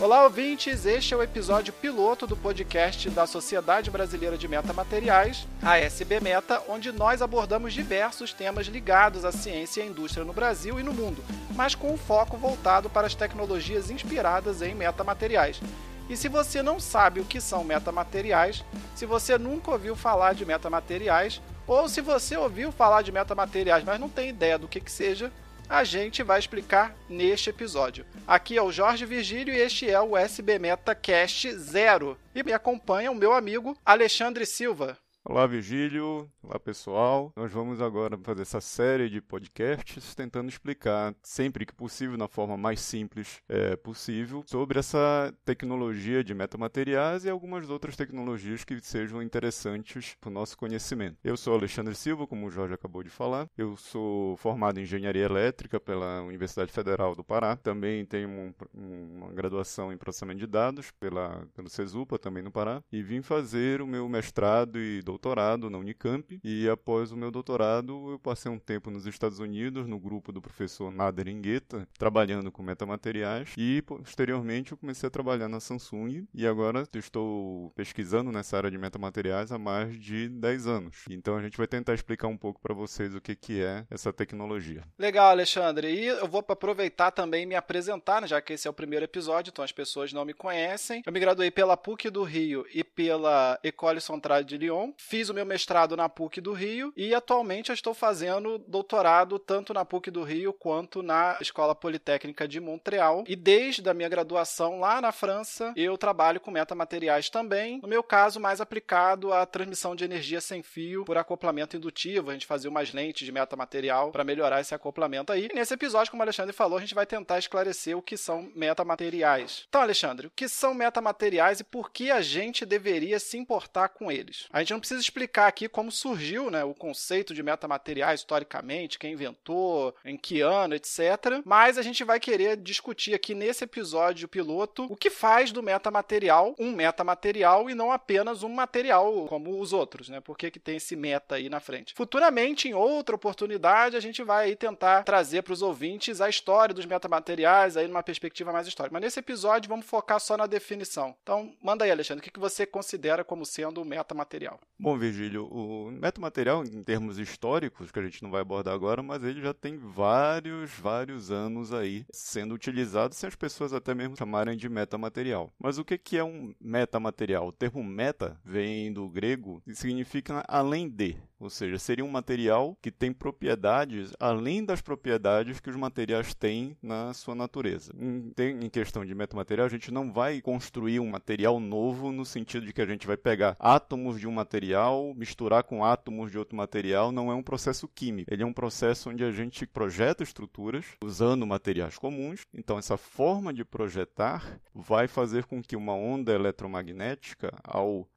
Olá, ouvintes! Este é o episódio piloto do podcast da Sociedade Brasileira de Metamateriais, a SB Meta, onde nós abordamos diversos temas ligados à ciência e à indústria no Brasil e no mundo, mas com um foco voltado para as tecnologias inspiradas em metamateriais. E se você não sabe o que são metamateriais, se você nunca ouviu falar de metamateriais, ou se você ouviu falar de metamateriais, mas não tem ideia do que, que seja, a gente vai explicar neste episódio. Aqui é o Jorge Virgílio e este é o SB Meta Cast Zero. E me acompanha o meu amigo Alexandre Silva. Olá, Virgílio. Olá, pessoal. Nós vamos agora fazer essa série de podcasts tentando explicar, sempre que possível, na forma mais simples é, possível, sobre essa tecnologia de metamateriais e algumas outras tecnologias que sejam interessantes para o nosso conhecimento. Eu sou Alexandre Silva, como o Jorge acabou de falar. Eu sou formado em Engenharia Elétrica pela Universidade Federal do Pará. Também tenho um, uma graduação em Processamento de Dados pela, pelo CESUPA, também no Pará. E vim fazer o meu mestrado e doutorado doutorado na Unicamp e após o meu doutorado eu passei um tempo nos Estados Unidos no grupo do professor Nader Ingueta, trabalhando com metamateriais e posteriormente eu comecei a trabalhar na Samsung e agora estou pesquisando nessa área de metamateriais há mais de 10 anos. Então a gente vai tentar explicar um pouco para vocês o que, que é essa tecnologia. Legal, Alexandre. E eu vou aproveitar também e me apresentar, né, já que esse é o primeiro episódio, então as pessoas não me conhecem. Eu me graduei pela PUC do Rio e pela École Centrale de Lyon fiz o meu mestrado na PUC do Rio e atualmente eu estou fazendo doutorado tanto na PUC do Rio quanto na Escola Politécnica de Montreal. E desde a minha graduação lá na França, eu trabalho com metamateriais também. No meu caso, mais aplicado à transmissão de energia sem fio por acoplamento indutivo. A gente fazia umas lentes de metamaterial para melhorar esse acoplamento aí. E nesse episódio, como o Alexandre falou, a gente vai tentar esclarecer o que são metamateriais. Então, Alexandre, o que são metamateriais e por que a gente deveria se importar com eles? A gente não precisa explicar aqui como surgiu né, o conceito de metamateriais historicamente, quem inventou, em que ano, etc. Mas a gente vai querer discutir aqui nesse episódio piloto o que faz do metamaterial um metamaterial e não apenas um material como os outros, né? Por que, que tem esse meta aí na frente? Futuramente, em outra oportunidade, a gente vai tentar trazer para os ouvintes a história dos metamateriais aí numa perspectiva mais histórica. Mas nesse episódio vamos focar só na definição. Então, manda aí, Alexandre, o que, que você considera como sendo um metamaterial? Bom, Virgílio, o metamaterial, em termos históricos, que a gente não vai abordar agora, mas ele já tem vários, vários anos aí sendo utilizado, sem as pessoas até mesmo chamarem de metamaterial. Mas o que é um metamaterial? O termo meta vem do grego e significa além de. Ou seja, seria um material que tem propriedades além das propriedades que os materiais têm na sua natureza. Em, questão de metamaterial, a gente não vai construir um material novo no sentido de que a gente vai pegar átomos de um material, misturar com átomos de outro material. Não é um processo químico. Ele é um processo onde a gente projeta estruturas usando materiais comuns. Então, essa forma de projetar vai fazer com que uma onda eletromagnética, ao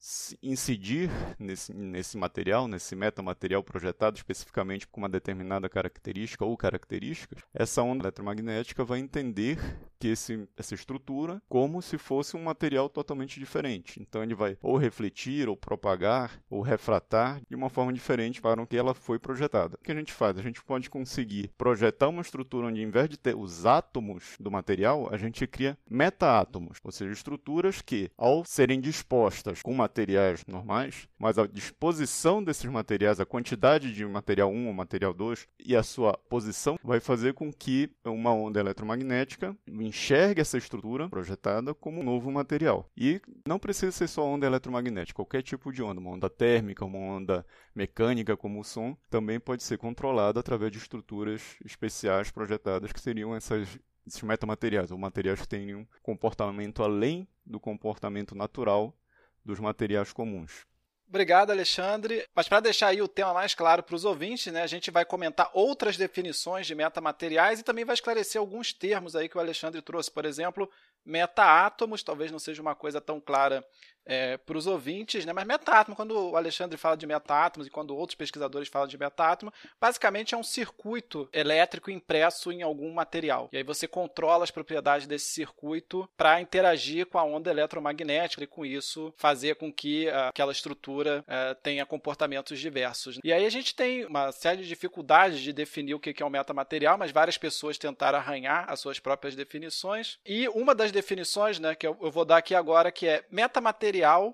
incidir nesse, nesse material, nesse metamaterial projetado especificamente com uma determinada característica ou características, essa onda eletromagnética vai entender que esse, essa estrutura como se fosse um material totalmente diferente. Então ele vai ou refletir, ou propagar, ou refratar de uma forma diferente para o que ela foi projetada. O que a gente faz? A gente pode conseguir projetar uma estrutura onde, em vez de ter os átomos do material, a gente cria meta-átomos, ou seja, estruturas que, ao serem dispostas com materiais normais, mas a disposição desses materiais a quantidade de material 1 ou material 2 e a sua posição vai fazer com que uma onda eletromagnética enxergue essa estrutura projetada como um novo material. E não precisa ser só onda eletromagnética, qualquer tipo de onda, uma onda térmica, uma onda mecânica como o som, também pode ser controlada através de estruturas especiais projetadas que seriam essas esses metamateriais, ou materiais que têm um comportamento além do comportamento natural dos materiais comuns. Obrigado, Alexandre. Mas para deixar aí o tema mais claro para os ouvintes, né, a gente vai comentar outras definições de metamateriais e também vai esclarecer alguns termos aí que o Alexandre trouxe. Por exemplo, metaátomos, talvez não seja uma coisa tão clara é, para os ouvintes, né? mas metaátomo, quando o Alexandre fala de metaátomos e quando outros pesquisadores falam de metaátomo, basicamente é um circuito elétrico impresso em algum material. E aí você controla as propriedades desse circuito para interagir com a onda eletromagnética e com isso fazer com que uh, aquela estrutura uh, tenha comportamentos diversos. E aí a gente tem uma série de dificuldades de definir o que é um metamaterial, mas várias pessoas tentaram arranhar as suas próprias definições. E uma das definições, né, que eu, eu vou dar aqui agora, que é metamaterial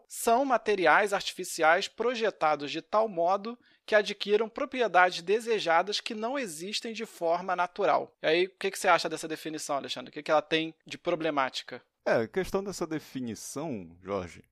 são materiais artificiais projetados de tal modo que adquiram propriedades desejadas que não existem de forma natural. E aí, o que, você acha dessa definição, Alexandre? O que, ela tem de problemática? É, a questão dessa definição, Jorge,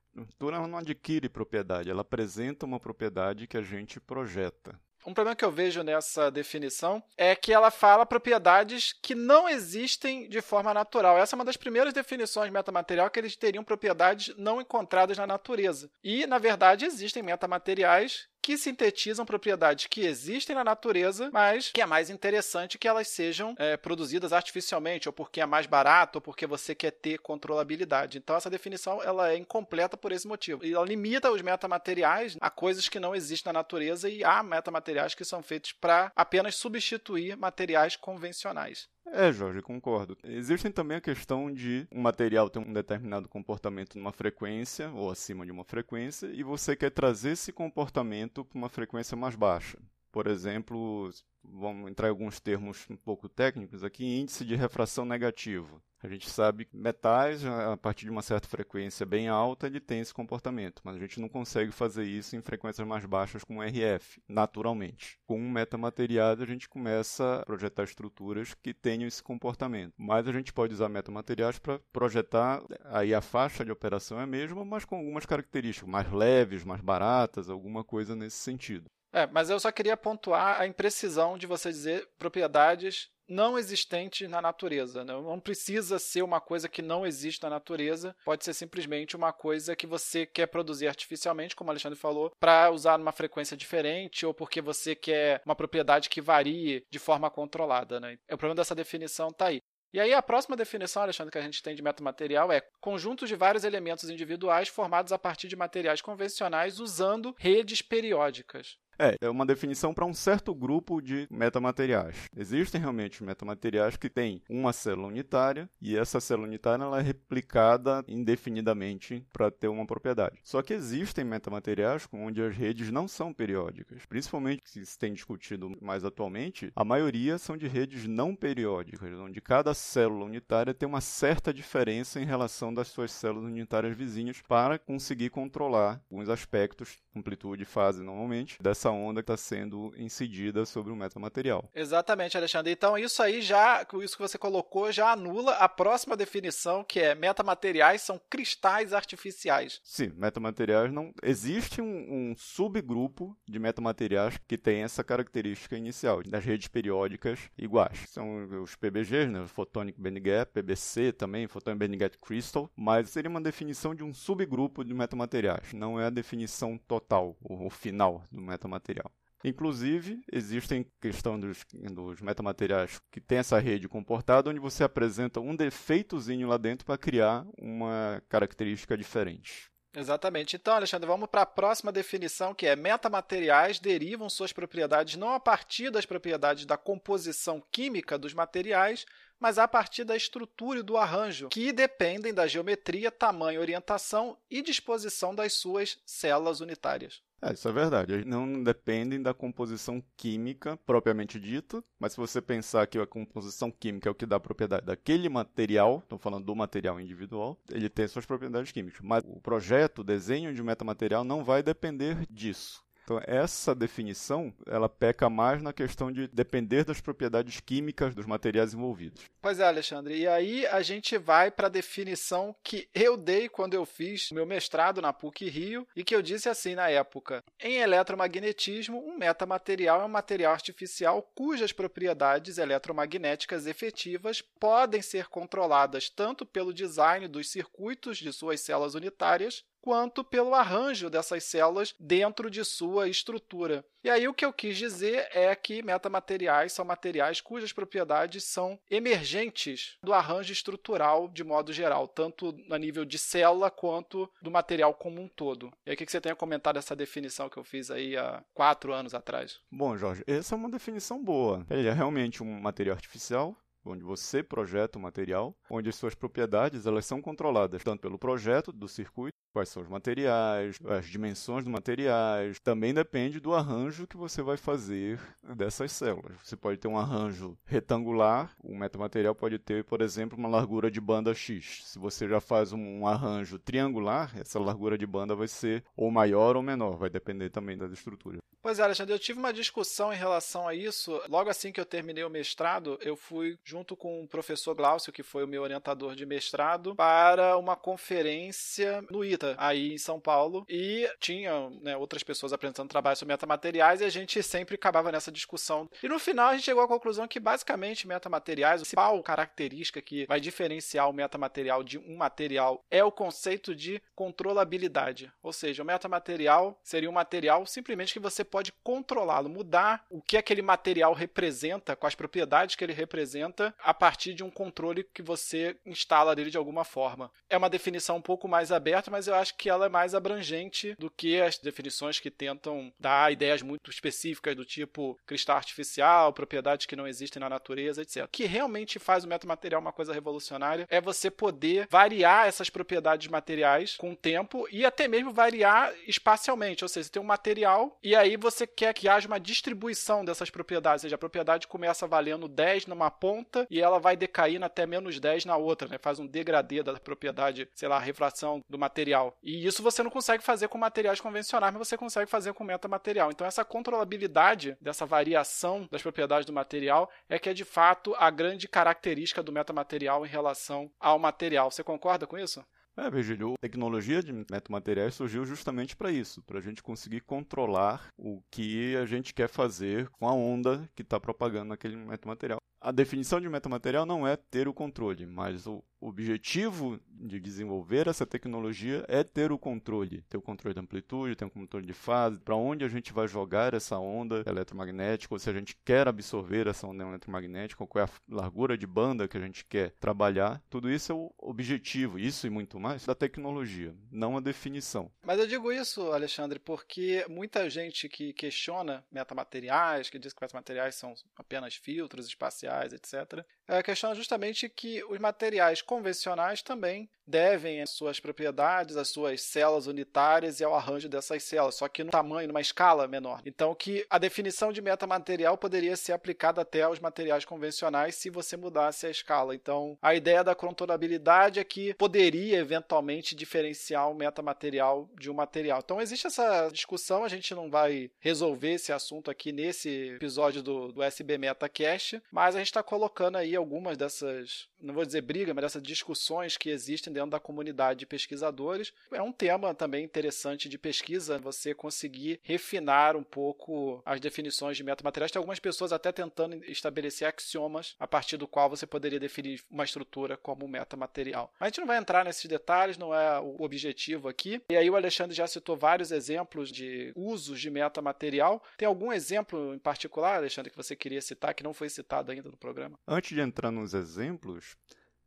ela não adquire propriedade, ela apresenta uma propriedade que a gente projeta. Um problema que eu vejo nessa definição é que ela fala propriedades que não existem de forma natural. Essa é uma das primeiras definições de metamaterial que eles teriam propriedades não encontradas na natureza. E, na verdade, existem metamateriais que sintetizam propriedades que existem na natureza, mas que é mais interessante que elas sejam é, produzidas artificialmente, ou porque é mais barato, ou porque você quer ter controlabilidade. Então, essa definição ela é incompleta por esse motivo. E ela limita os metamateriais a coisas que não existem na natureza e há metamateriais que são feitos para apenas substituir materiais convencionais. É, Jorge, concordo. Existem também a questão de um material ter um determinado comportamento numa frequência ou acima de uma frequência e você quer trazer esse comportamento para uma frequência mais baixa. Por exemplo, vamos entrar em alguns termos um pouco técnicos aqui, índice de refração negativo. A gente sabe que metais, a partir de uma certa frequência bem alta, ele tem esse comportamento, mas a gente não consegue fazer isso em frequências mais baixas com RF, naturalmente. Com um metamateriais, a gente começa a projetar estruturas que tenham esse comportamento. Mas a gente pode usar metamateriais para projetar, aí a faixa de operação é a mesma, mas com algumas características mais leves, mais baratas, alguma coisa nesse sentido. É, mas eu só queria pontuar a imprecisão de você dizer propriedades não existente na natureza. Né? Não precisa ser uma coisa que não existe na natureza, pode ser simplesmente uma coisa que você quer produzir artificialmente, como o Alexandre falou, para usar numa frequência diferente ou porque você quer uma propriedade que varie de forma controlada. Né? O problema dessa definição está aí. E aí a próxima definição, Alexandre, que a gente tem de metamaterial é conjunto de vários elementos individuais formados a partir de materiais convencionais usando redes periódicas. É, é uma definição para um certo grupo de metamateriais. Existem realmente metamateriais que têm uma célula unitária e essa célula unitária ela é replicada indefinidamente para ter uma propriedade. Só que existem metamateriais onde as redes não são periódicas. Principalmente que se tem discutido mais atualmente, a maioria são de redes não periódicas, onde cada célula unitária tem uma certa diferença em relação das suas células unitárias vizinhas para conseguir controlar alguns aspectos, amplitude, fase normalmente, dessa essa onda que está sendo incidida sobre o metamaterial. Exatamente, Alexandre. Então isso aí já, isso que você colocou, já anula a próxima definição, que é metamateriais são cristais artificiais. Sim, metamateriais não. Existe um, um subgrupo de metamateriais que tem essa característica inicial, das redes periódicas iguais. São os PBGs, né? Photonic Band Gap, PBC também, Photonic Band Gap Crystal, mas seria uma definição de um subgrupo de metamateriais, não é a definição total, o, o final do metamaterial metamaterial. Inclusive, existem questão dos, dos metamateriais que tem essa rede comportada, onde você apresenta um defeitozinho lá dentro para criar uma característica diferente. Exatamente. Então, Alexandre, vamos para a próxima definição, que é metamateriais derivam suas propriedades não a partir das propriedades da composição química dos materiais, mas a partir da estrutura e do arranjo, que dependem da geometria, tamanho, orientação e disposição das suas células unitárias. É, isso é verdade. Eles não dependem da composição química propriamente dita, mas se você pensar que a composição química é o que dá a propriedade daquele material, estou falando do material individual, ele tem suas propriedades químicas. Mas o projeto, o desenho de metamaterial não vai depender disso. Então, essa definição, ela peca mais na questão de depender das propriedades químicas dos materiais envolvidos. Pois é, Alexandre. E aí a gente vai para a definição que eu dei quando eu fiz meu mestrado na PUC Rio e que eu disse assim na época: em eletromagnetismo, um metamaterial é um material artificial cujas propriedades eletromagnéticas efetivas podem ser controladas tanto pelo design dos circuitos de suas células unitárias quanto pelo arranjo dessas células dentro de sua estrutura. E aí o que eu quis dizer é que metamateriais são materiais cujas propriedades são emergentes do arranjo estrutural de modo geral, tanto a nível de célula quanto do material como um todo. E aí o que você tem a comentar dessa definição que eu fiz aí há quatro anos atrás? Bom, Jorge, essa é uma definição boa. Ele é realmente um material artificial onde você projeta o material, onde as suas propriedades elas são controladas tanto pelo projeto do circuito, quais são os materiais, as dimensões dos materiais, também depende do arranjo que você vai fazer dessas células. Você pode ter um arranjo retangular, o metamaterial pode ter, por exemplo, uma largura de banda X. Se você já faz um arranjo triangular, essa largura de banda vai ser ou maior ou menor, vai depender também das estruturas. Pois é, Alexandre, eu tive uma discussão em relação a isso. Logo assim que eu terminei o mestrado, eu fui junto com o professor Glaucio, que foi o meu orientador de mestrado, para uma conferência no ITA, aí em São Paulo. E tinha né, outras pessoas apresentando trabalho sobre metamateriais e a gente sempre acabava nessa discussão. E no final a gente chegou à conclusão que basicamente metamateriais, a principal característica que vai diferenciar o metamaterial de um material é o conceito de controlabilidade. Ou seja, o metamaterial seria um material simplesmente que você pode controlá-lo, mudar o que aquele material representa, as propriedades que ele representa, a partir de um controle que você instala dele de alguma forma. É uma definição um pouco mais aberta, mas eu acho que ela é mais abrangente do que as definições que tentam dar ideias muito específicas do tipo cristal artificial, propriedades que não existem na natureza, etc. O que realmente faz o metamaterial uma coisa revolucionária é você poder variar essas propriedades materiais com o tempo e até mesmo variar espacialmente, ou seja, você tem um material e aí você quer que haja uma distribuição dessas propriedades, ou seja, a propriedade começa valendo 10 numa ponta e ela vai decaindo até menos 10 na outra, né? Faz um degradê da propriedade, sei lá, refração do material. E isso você não consegue fazer com materiais convencionais, mas você consegue fazer com metamaterial. Então essa controlabilidade dessa variação das propriedades do material é que é de fato a grande característica do metamaterial em relação ao material. Você concorda com isso? É, Virgílio, a tecnologia de metamateriais surgiu justamente para isso, para a gente conseguir controlar o que a gente quer fazer com a onda que está propagando naquele metamaterial. A definição de metamaterial não é ter o controle, mas o objetivo de desenvolver essa tecnologia é ter o controle, ter o controle de amplitude, ter o controle de fase, para onde a gente vai jogar essa onda eletromagnética, ou se a gente quer absorver essa onda eletromagnética, qual é a largura de banda que a gente quer trabalhar. Tudo isso é o objetivo, isso e muito mais, da tecnologia, não a definição. Mas eu digo isso, Alexandre, porque muita gente que questiona metamateriais, que diz que metamateriais são apenas filtros espaciais, etc., é, questiona justamente que os materiais convencionais também devem as suas propriedades, as suas células unitárias e ao arranjo dessas células, só que no tamanho, numa escala menor. Então, que a definição de metamaterial poderia ser aplicada até aos materiais convencionais se você mudasse a escala. Então, a ideia da controlabilidade é que poderia eventualmente diferenciar o metamaterial de um material. Então, existe essa discussão, a gente não vai resolver esse assunto aqui nesse episódio do, do SB MetaCast, mas a gente está colocando aí algumas dessas, não vou dizer briga, mas dessas discussões que existem dentro da comunidade de pesquisadores. É um tema também interessante de pesquisa, você conseguir refinar um pouco as definições de metamateriais. Tem algumas pessoas até tentando estabelecer axiomas a partir do qual você poderia definir uma estrutura como metamaterial. A gente não vai entrar nesses detalhes, não é o objetivo aqui. E aí o Alexandre já citou vários exemplos de usos de metamaterial. Tem algum exemplo em particular, Alexandre, que você queria citar que não foi citado ainda no programa? Antes de entrar nos exemplos,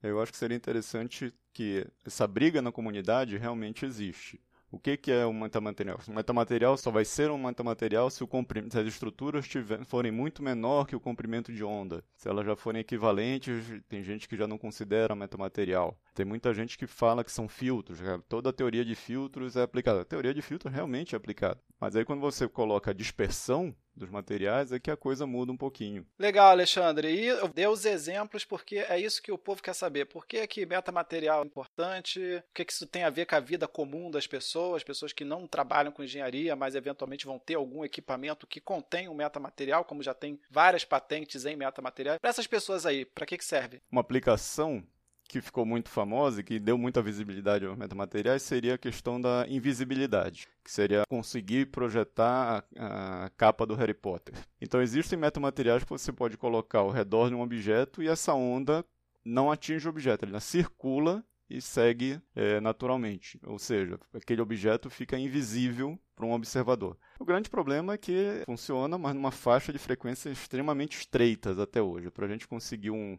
eu acho que seria interessante que essa briga na comunidade realmente existe. O que, que é um metamaterial? Um metamaterial só vai ser um metamaterial se, o se as estruturas tiver, forem muito menor que o comprimento de onda. Se elas já forem equivalentes, tem gente que já não considera metamaterial. Tem muita gente que fala que são filtros. Toda a teoria de filtros é aplicada. A teoria de filtros realmente é aplicada. Mas aí quando você coloca dispersão dos materiais é que a coisa muda um pouquinho. Legal, Alexandre. E eu dei os exemplos porque é isso que o povo quer saber. Por que, que metamaterial é importante? O que, que isso tem a ver com a vida comum das pessoas? Pessoas que não trabalham com engenharia, mas eventualmente vão ter algum equipamento que contém um metamaterial, como já tem várias patentes em metamaterial. Para essas pessoas aí, para que, que serve? Uma aplicação que ficou muito famosa e que deu muita visibilidade aos metamateriais seria a questão da invisibilidade, que seria conseguir projetar a, a, capa do Harry Potter. Então existem metamateriais que você pode colocar ao redor de um objeto e essa onda não atinge o objeto, ela circula e segue é, naturalmente, ou seja, aquele objeto fica invisível para um observador. O grande problema é que funciona, mas numa faixa de frequência extremamente estreitas até hoje. Para a gente conseguir um,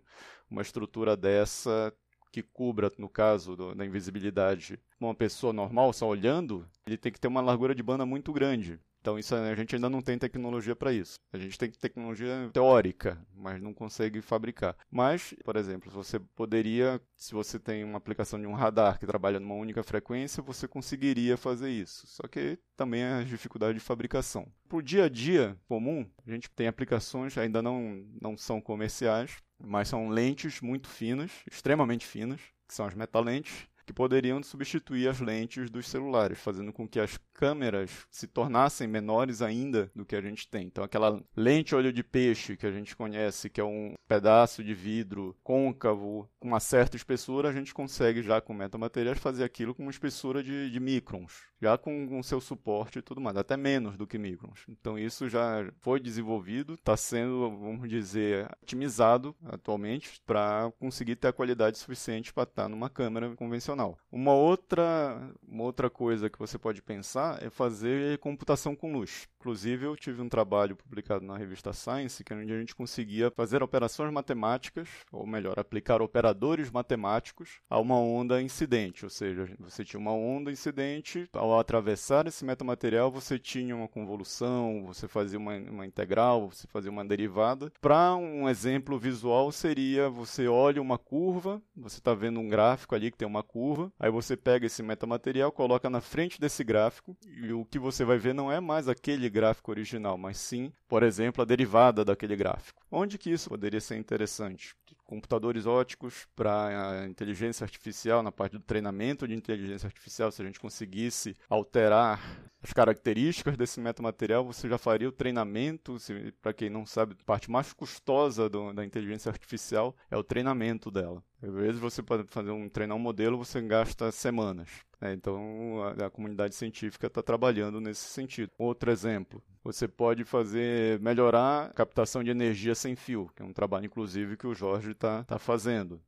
uma estrutura dessa que cubra, no caso do, da invisibilidade, uma pessoa normal só olhando, ele tem que ter uma largura de banda muito grande. Então isso a gente ainda não tem tecnologia para isso. A gente tem tecnologia teórica, mas não consegue fabricar. Mas, por exemplo, você poderia, se você tem uma aplicação de um radar que trabalha numa única frequência, você conseguiria fazer isso. Só que também é a dificuldade de fabricação. Para o dia a dia comum, a gente tem aplicações ainda não não são comerciais, mas são lentes muito finas, extremamente finas, que são as metalentes, que poderiam substituir as lentes dos celulares, fazendo com que as câmeras se tornassem menores ainda do que a gente tem. Então, aquela lente olho de peixe que a gente conhece, que é um pedaço de vidro côncavo com uma certa espessura, a gente consegue já com metamateriais fazer aquilo com uma espessura de, de microns, já com o seu suporte e tudo mais, até menos do que microns. Então, isso já foi desenvolvido, está sendo, vamos dizer, otimizado atualmente para conseguir ter a qualidade suficiente para estar tá numa câmera convencional Uma outra, uma outra coisa que você pode pensar é fazer computação com luz. Inclusive, eu tive um trabalho publicado na revista Science, que é onde a gente conseguia fazer operações matemáticas, ou melhor, aplicar operadores matemáticos a uma onda incidente. Ou seja, você tinha uma onda incidente, ao atravessar esse metamaterial, você tinha uma convolução, você fazia uma, uma integral, você fazia uma derivada. Para um exemplo visual, seria você olha uma curva, você está vendo um gráfico ali que tem uma curva, aí você pega esse metamaterial, coloca na frente desse gráfico, e o que você vai ver não é mais aquele gráfico original, mas sim, por exemplo, a derivada daquele gráfico. Onde que isso poderia ser interessante? Computadores óticos para inteligência artificial, na parte do treinamento de inteligência artificial, se a gente conseguisse alterar as características desse metamaterial, você já faria o treinamento. Para quem não sabe, a parte mais custosa do, da inteligência artificial é o treinamento dela. Às vezes você pode fazer um treinar um modelo, você gasta semanas. Né? Então a, a comunidade científica está trabalhando nesse sentido. Outro exemplo, você pode fazer melhorar a captação de energia sem fio, que é um trabalho inclusive que o Jorge está tá fazendo.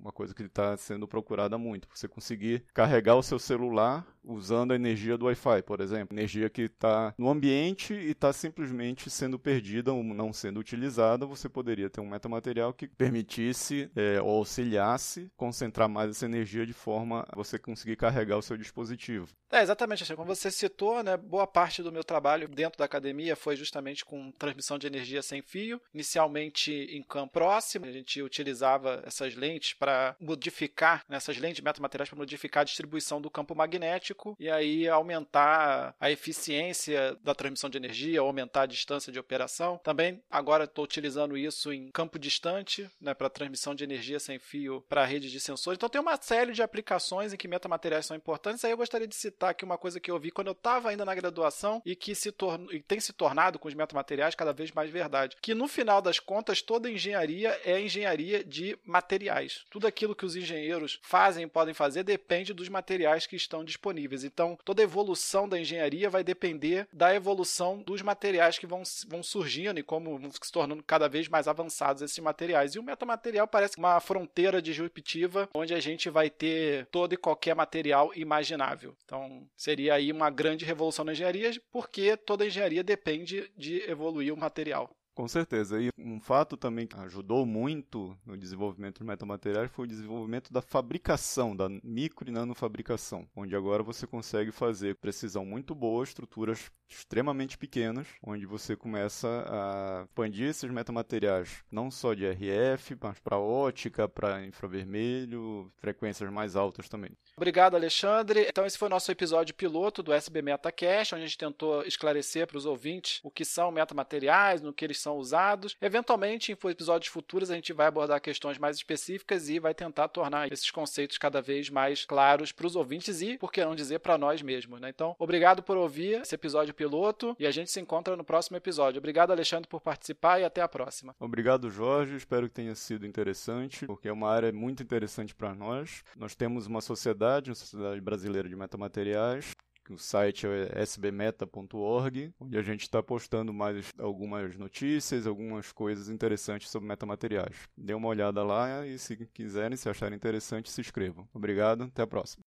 Uma coisa que está sendo procurada muito. Você conseguir carregar o seu celular usando a energia do Wi-Fi, por exemplo. Energia que está no ambiente e está simplesmente sendo perdida ou não sendo utilizada. Você poderia ter um metamaterial que permitisse é, ou auxiliasse concentrar mais essa energia de forma a você conseguir carregar o seu dispositivo. É, exatamente. Assim, como você citou, né, boa parte do meu trabalho dentro da academia foi justamente com transmissão de energia sem fio. Inicialmente em campo próximo, a gente utilizava essas lentes para modificar, né, essas lentes metamateriais para modificar a distribuição do campo magnético e aí aumentar a eficiência da transmissão de energia, aumentar a distância de operação. Também agora estou utilizando isso em campo distante, né, para transmissão de energia sem fio para rede de sensores. Então tem uma série de aplicações em que metamateriais são importantes. Aí eu gostaria de citar aqui uma coisa que eu vi quando eu estava ainda na graduação e que se tornou e tem se tornado com os metamateriais cada vez mais verdade. Que no final das contas, toda engenharia é engenharia de materiais. Tudo aquilo que os engenheiros fazem e podem fazer depende dos materiais que estão disponíveis. Então, toda evolução da engenharia vai depender da evolução dos materiais que vão, vão surgindo e como vão se tornando cada vez mais avançados esses materiais. E o metamaterial parece uma fronteira disruptiva onde a gente vai ter todo e qualquer material imaginável. Então, seria aí uma grande revolução na engenharia, porque toda engenharia depende de evoluir o material. Com certeza. E um fato também que ajudou muito no desenvolvimento de metamateriais foi o desenvolvimento da fabricação, da micro e nanofabricação, onde agora você consegue fazer precisão muito boa, estruturas extremamente pequenas, onde você começa a expandir esses metamateriais, não só de RF, mas para ótica, para infravermelho, frequências mais altas também. Obrigado, Alexandre. Então, esse foi o nosso episódio piloto do SB MetaCast, onde a gente tentou esclarecer para os ouvintes o que são metamateriais, no que são usados. Eventualmente, em episódios futuros, a gente vai abordar questões mais específicas e vai tentar tornar esses conceitos cada vez mais claros para os ouvintes e, por que não dizer, para nós mesmos. Né? Então, obrigado por ouvir esse episódio piloto e a gente se encontra no próximo episódio. Obrigado, Alexandre, por participar e até a próxima. Obrigado, Jorge. Espero que tenha sido interessante, porque é uma área muito interessante para nós. Nós temos uma sociedade, uma sociedade brasileira de metamateriais, o site é sbmeta.org, onde a gente está postando mais algumas notícias, algumas coisas interessantes sobre metamateriais. Dê uma olhada lá e se quiserem, se acharem interessante, se inscrevam. Obrigado, até a próxima.